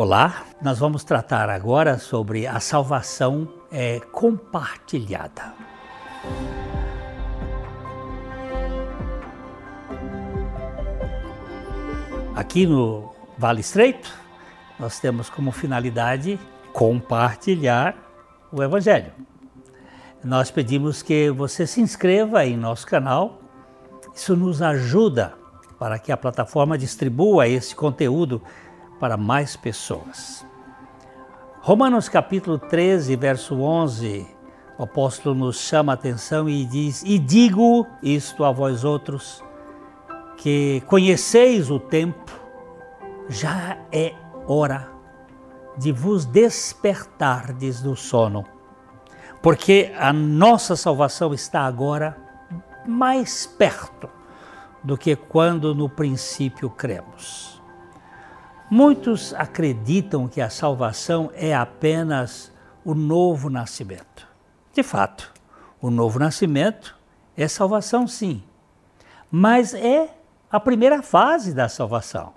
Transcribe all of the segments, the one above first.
Olá, nós vamos tratar agora sobre a salvação é, compartilhada. Aqui no Vale Estreito, nós temos como finalidade compartilhar o Evangelho. Nós pedimos que você se inscreva em nosso canal, isso nos ajuda para que a plataforma distribua esse conteúdo para mais pessoas. Romanos capítulo 13, verso 11, o apóstolo nos chama a atenção e diz: E digo isto a vós outros, que conheceis o tempo, já é hora de vos despertardes do sono, porque a nossa salvação está agora mais perto do que quando no princípio cremos. Muitos acreditam que a salvação é apenas o novo nascimento. De fato, o novo nascimento é salvação, sim, mas é a primeira fase da salvação.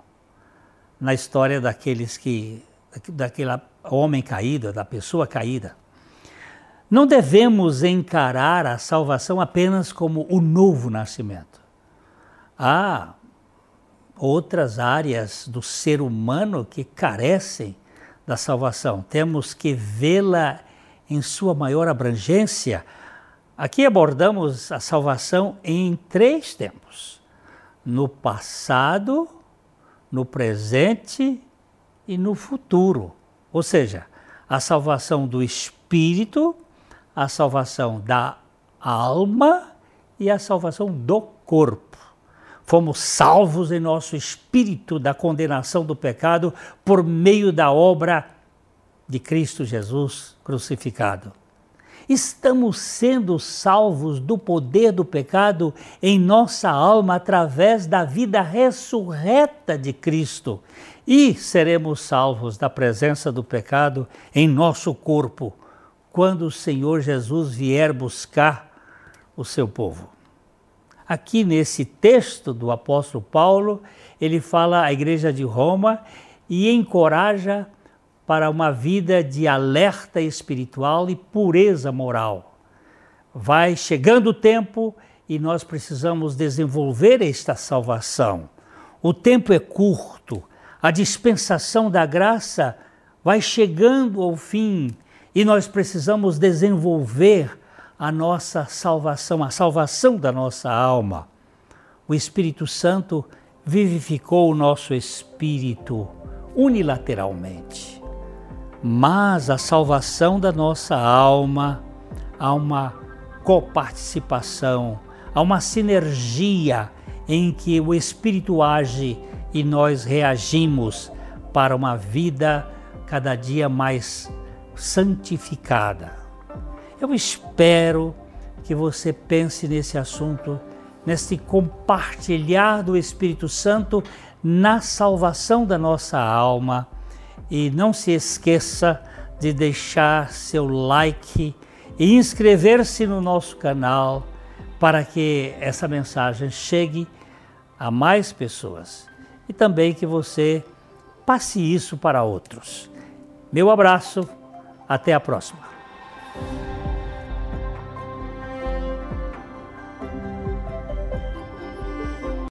Na história daqueles que, daquele homem caído, da pessoa caída. Não devemos encarar a salvação apenas como o novo nascimento. Ah, outras áreas do ser humano que carecem da salvação. Temos que vê-la em sua maior abrangência. Aqui abordamos a salvação em três tempos: no passado, no presente e no futuro. Ou seja, a salvação do espírito, a salvação da alma e a salvação do corpo. Fomos salvos em nosso espírito da condenação do pecado por meio da obra de Cristo Jesus crucificado. Estamos sendo salvos do poder do pecado em nossa alma através da vida ressurreta de Cristo e seremos salvos da presença do pecado em nosso corpo quando o Senhor Jesus vier buscar o seu povo. Aqui nesse texto do apóstolo Paulo, ele fala à igreja de Roma e encoraja para uma vida de alerta espiritual e pureza moral. Vai chegando o tempo e nós precisamos desenvolver esta salvação. O tempo é curto, a dispensação da graça vai chegando ao fim e nós precisamos desenvolver a nossa salvação, a salvação da nossa alma. O Espírito Santo vivificou o nosso espírito unilateralmente. Mas a salvação da nossa alma há uma coparticipação, há uma sinergia em que o Espírito age e nós reagimos para uma vida cada dia mais santificada. Eu espero que você pense nesse assunto, nesse compartilhar do Espírito Santo na salvação da nossa alma. E não se esqueça de deixar seu like e inscrever-se no nosso canal para que essa mensagem chegue a mais pessoas e também que você passe isso para outros. Meu abraço, até a próxima.